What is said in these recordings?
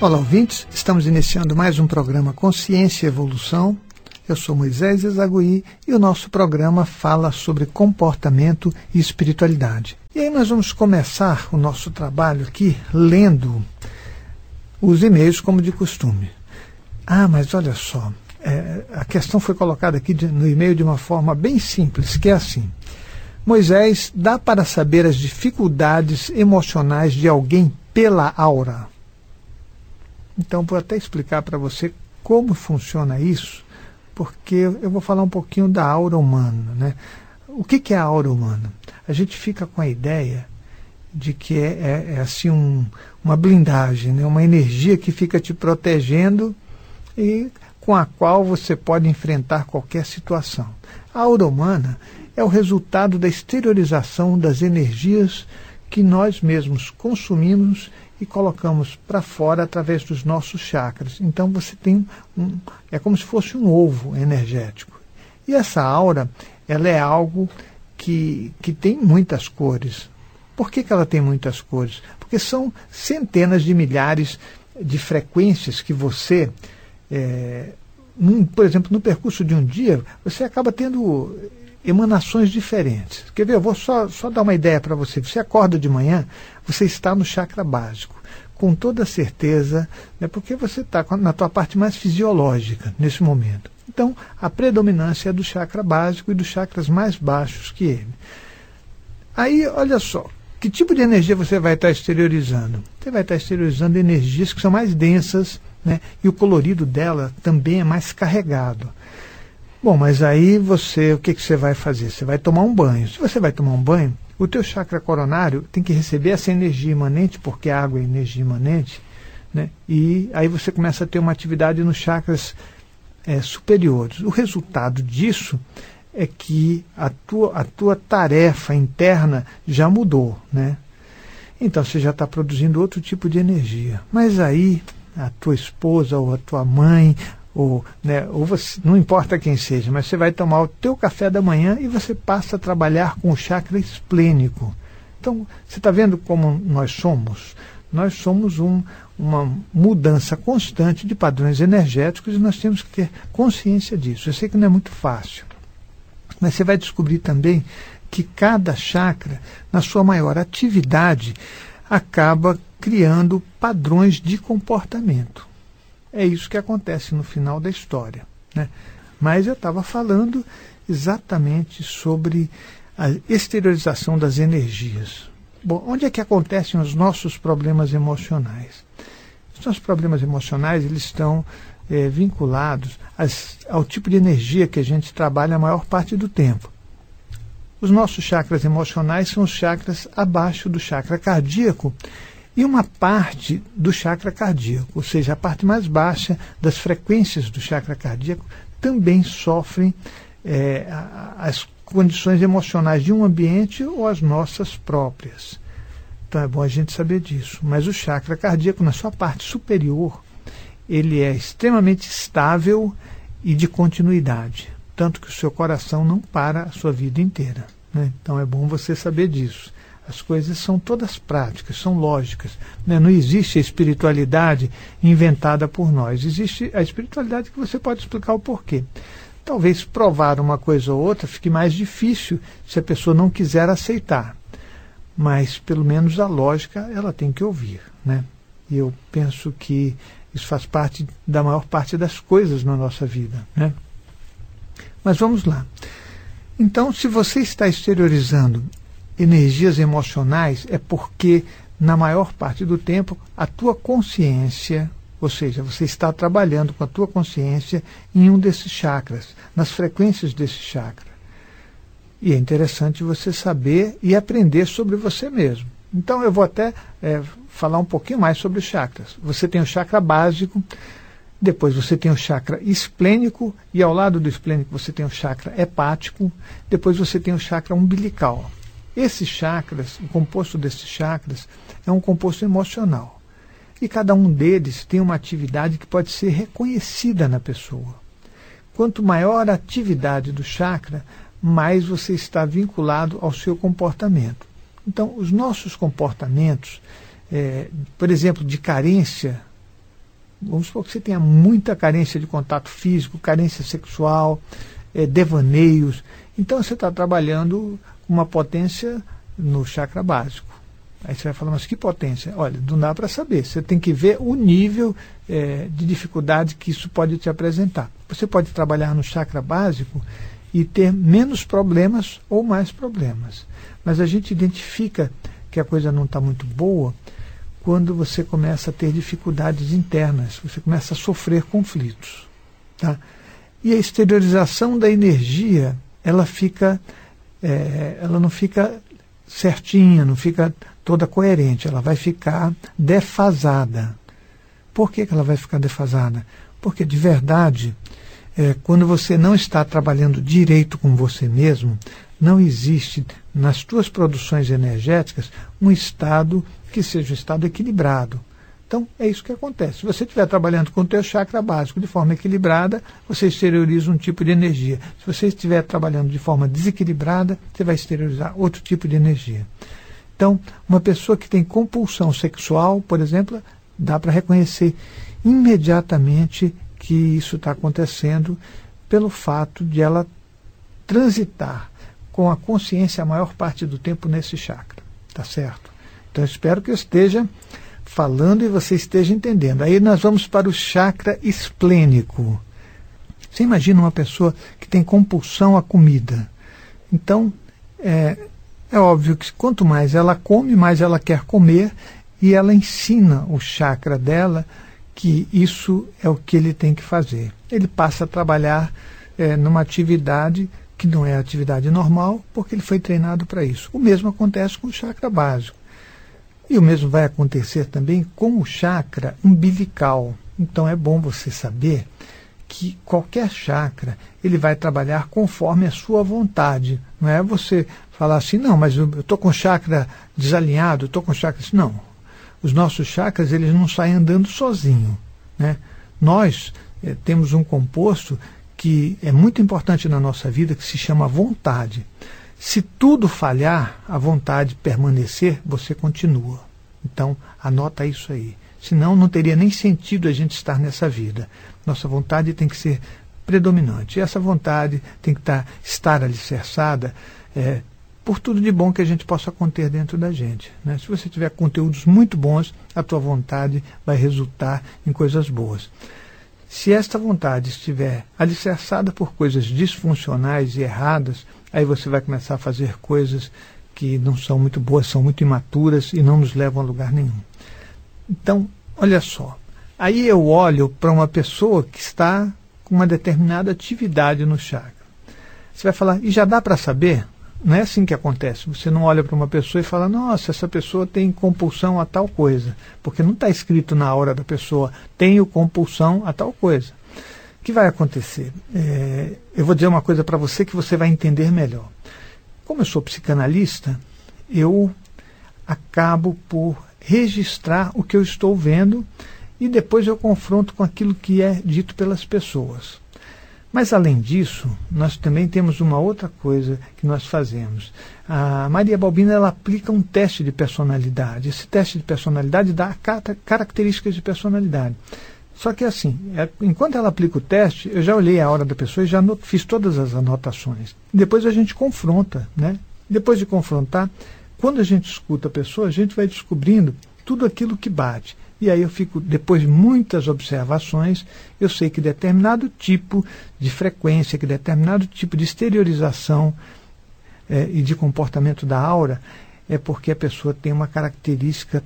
Olá, ouvintes. Estamos iniciando mais um programa Consciência e Evolução. Eu sou Moisés Ezagui e o nosso programa fala sobre comportamento e espiritualidade. E aí nós vamos começar o nosso trabalho aqui lendo os e-mails como de costume. Ah, mas olha só, é, a questão foi colocada aqui de, no e-mail de uma forma bem simples, que é assim. Moisés, dá para saber as dificuldades emocionais de alguém pela aura? Então, vou até explicar para você como funciona isso, porque eu vou falar um pouquinho da aura humana. Né? O que, que é a aura humana? A gente fica com a ideia de que é, é, é assim um, uma blindagem, né? uma energia que fica te protegendo e com a qual você pode enfrentar qualquer situação. A aura humana é o resultado da exteriorização das energias que nós mesmos consumimos e colocamos para fora através dos nossos chakras. Então você tem um. É como se fosse um ovo energético. E essa aura, ela é algo que, que tem muitas cores. Por que, que ela tem muitas cores? Porque são centenas de milhares de frequências que você, é, num, por exemplo, no percurso de um dia, você acaba tendo emanações diferentes. Quer ver? Eu vou só, só dar uma ideia para você. Você acorda de manhã, você está no chakra básico, com toda certeza, né, porque você está na tua parte mais fisiológica nesse momento. Então, a predominância é do chakra básico e dos chakras mais baixos que ele. Aí, olha só, que tipo de energia você vai estar exteriorizando? Você vai estar exteriorizando energias que são mais densas, né, e o colorido dela também é mais carregado. Bom, mas aí você, o que, que você vai fazer? Você vai tomar um banho. Se você vai tomar um banho, o teu chakra coronário tem que receber essa energia imanente, porque a água é energia imanente, né? e aí você começa a ter uma atividade nos chakras é, superiores. O resultado disso é que a tua, a tua tarefa interna já mudou. Né? Então você já está produzindo outro tipo de energia. Mas aí a tua esposa ou a tua mãe ou, né, ou você, não importa quem seja, mas você vai tomar o teu café da manhã e você passa a trabalhar com o chakra esplênico. Então, você está vendo como nós somos? Nós somos um, uma mudança constante de padrões energéticos e nós temos que ter consciência disso. Eu sei que não é muito fácil, mas você vai descobrir também que cada chakra, na sua maior atividade, acaba criando padrões de comportamento. É isso que acontece no final da história. Né? Mas eu estava falando exatamente sobre a exteriorização das energias. Bom, onde é que acontecem os nossos problemas emocionais? Os nossos problemas emocionais eles estão é, vinculados às, ao tipo de energia que a gente trabalha a maior parte do tempo. Os nossos chakras emocionais são os chakras abaixo do chakra cardíaco e uma parte do chakra cardíaco, ou seja, a parte mais baixa das frequências do chakra cardíaco, também sofrem é, as condições emocionais de um ambiente ou as nossas próprias. Então é bom a gente saber disso. Mas o chakra cardíaco, na sua parte superior, ele é extremamente estável e de continuidade, tanto que o seu coração não para a sua vida inteira. Né? Então é bom você saber disso. As coisas são todas práticas, são lógicas. Né? Não existe a espiritualidade inventada por nós. Existe a espiritualidade que você pode explicar o porquê. Talvez provar uma coisa ou outra fique mais difícil se a pessoa não quiser aceitar. Mas, pelo menos, a lógica ela tem que ouvir. Né? E eu penso que isso faz parte da maior parte das coisas na nossa vida. Né? Mas vamos lá. Então, se você está exteriorizando energias emocionais é porque, na maior parte do tempo, a tua consciência, ou seja, você está trabalhando com a tua consciência em um desses chakras, nas frequências desse chakra. E é interessante você saber e aprender sobre você mesmo. Então eu vou até é, falar um pouquinho mais sobre os chakras. Você tem o chakra básico, depois você tem o chakra esplênico e ao lado do esplênico você tem o chakra hepático, depois você tem o chakra umbilical. Esses chakras, o composto desses chakras, é um composto emocional. E cada um deles tem uma atividade que pode ser reconhecida na pessoa. Quanto maior a atividade do chakra, mais você está vinculado ao seu comportamento. Então, os nossos comportamentos, é, por exemplo, de carência vamos supor que você tenha muita carência de contato físico, carência sexual, é, devaneios. Então você está trabalhando uma potência no chakra básico. Aí você vai falar, mas que potência? Olha, não dá para saber. Você tem que ver o nível é, de dificuldade que isso pode te apresentar. Você pode trabalhar no chakra básico e ter menos problemas ou mais problemas. Mas a gente identifica que a coisa não está muito boa quando você começa a ter dificuldades internas, você começa a sofrer conflitos. Tá? E a exteriorização da energia, ela fica, é, ela não fica certinha, não fica toda coerente, ela vai ficar defasada. Por que, que ela vai ficar defasada? Porque de verdade, é, quando você não está trabalhando direito com você mesmo, não existe nas tuas produções energéticas um estado que seja um estado equilibrado. Então, é isso que acontece. Se você estiver trabalhando com o teu chakra básico de forma equilibrada, você exterioriza um tipo de energia. Se você estiver trabalhando de forma desequilibrada, você vai exteriorizar outro tipo de energia. Então, uma pessoa que tem compulsão sexual, por exemplo, dá para reconhecer imediatamente que isso está acontecendo pelo fato de ela transitar com a consciência a maior parte do tempo nesse chakra. Tá certo? Então, espero que esteja falando e você esteja entendendo. Aí nós vamos para o chakra esplênico. Você imagina uma pessoa que tem compulsão à comida. Então, é, é óbvio que quanto mais ela come, mais ela quer comer, e ela ensina o chakra dela que isso é o que ele tem que fazer. Ele passa a trabalhar é, numa atividade que não é atividade normal, porque ele foi treinado para isso. O mesmo acontece com o chakra básico. E o mesmo vai acontecer também com o chakra umbilical. Então é bom você saber que qualquer chakra ele vai trabalhar conforme a sua vontade. Não é você falar assim, não, mas eu estou com chakra desalinhado, estou com chakra. Não. Os nossos chakras eles não saem andando sozinho. Né? Nós eh, temos um composto que é muito importante na nossa vida que se chama vontade. Se tudo falhar, a vontade permanecer, você continua. Então, anota isso aí. Senão, não teria nem sentido a gente estar nessa vida. Nossa vontade tem que ser predominante. E essa vontade tem que estar, estar alicerçada é, por tudo de bom que a gente possa conter dentro da gente. Né? Se você tiver conteúdos muito bons, a tua vontade vai resultar em coisas boas. Se esta vontade estiver alicerçada por coisas disfuncionais e erradas, aí você vai começar a fazer coisas que não são muito boas, são muito imaturas e não nos levam a lugar nenhum. Então, olha só. Aí eu olho para uma pessoa que está com uma determinada atividade no chakra. Você vai falar, e já dá para saber? Não é assim que acontece. Você não olha para uma pessoa e fala, nossa, essa pessoa tem compulsão a tal coisa. Porque não está escrito na hora da pessoa, tenho compulsão a tal coisa. O que vai acontecer? É, eu vou dizer uma coisa para você que você vai entender melhor. Como eu sou psicanalista, eu acabo por registrar o que eu estou vendo e depois eu confronto com aquilo que é dito pelas pessoas. Mas além disso, nós também temos uma outra coisa que nós fazemos. A Maria Balbina ela aplica um teste de personalidade. Esse teste de personalidade dá características de personalidade. Só que assim, é, enquanto ela aplica o teste, eu já olhei a hora da pessoa e já fiz todas as anotações. Depois a gente confronta, né? Depois de confrontar, quando a gente escuta a pessoa, a gente vai descobrindo tudo aquilo que bate. E aí eu fico, depois de muitas observações, eu sei que determinado tipo de frequência, que determinado tipo de exteriorização é, e de comportamento da aura é porque a pessoa tem uma característica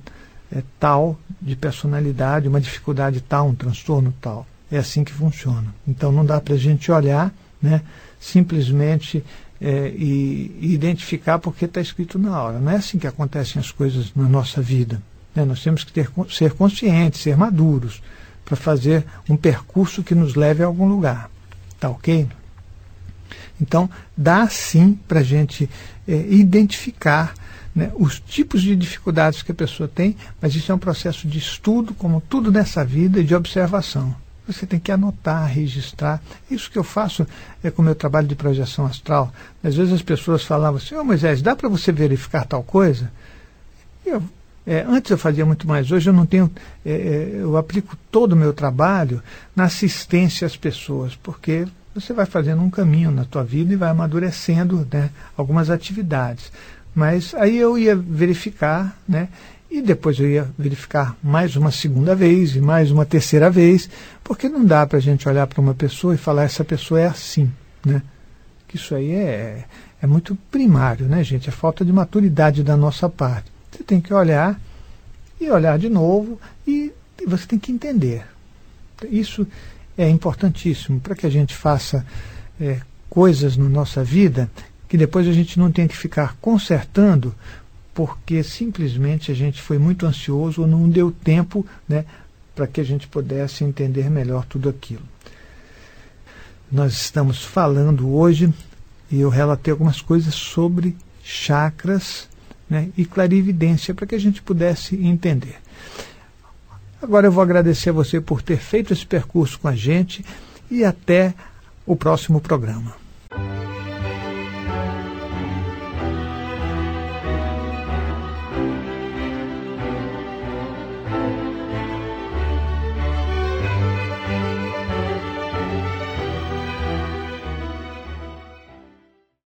é, tal de personalidade, uma dificuldade tal, um transtorno tal. É assim que funciona. Então não dá para a gente olhar né, simplesmente é, e, e, identificar porque está escrito na hora. Não é assim que acontecem as coisas na nossa vida. Né? Nós temos que ter, ser conscientes, ser maduros, para fazer um percurso que nos leve a algum lugar. Tá ok? Então, dá sim para a gente é, identificar né, os tipos de dificuldades que a pessoa tem, mas isso é um processo de estudo, como tudo nessa vida, e de observação. Você tem que anotar, registrar. Isso que eu faço é com o meu trabalho de projeção astral. Às vezes as pessoas falavam assim, oh, Moisés, dá para você verificar tal coisa? Eu É, antes eu fazia muito mais, hoje eu não tenho. É, é, eu aplico todo o meu trabalho na assistência às pessoas, porque você vai fazendo um caminho na tua vida e vai amadurecendo né, algumas atividades. Mas aí eu ia verificar, né? E depois eu ia verificar mais uma segunda vez e mais uma terceira vez, porque não dá para a gente olhar para uma pessoa e falar essa pessoa é assim, né? Que isso aí é, é muito primário, né, gente? É falta de maturidade da nossa parte. Você tem que olhar e olhar de novo e você tem que entender. Isso é importantíssimo para que a gente faça é, coisas na nossa vida que depois a gente não tem que ficar consertando porque simplesmente a gente foi muito ansioso ou não deu tempo né, para que a gente pudesse entender melhor tudo aquilo. Nós estamos falando hoje e eu relatei algumas coisas sobre chakras né, e clarividência para que a gente pudesse entender. Agora eu vou agradecer a você por ter feito esse percurso com a gente e até o próximo programa.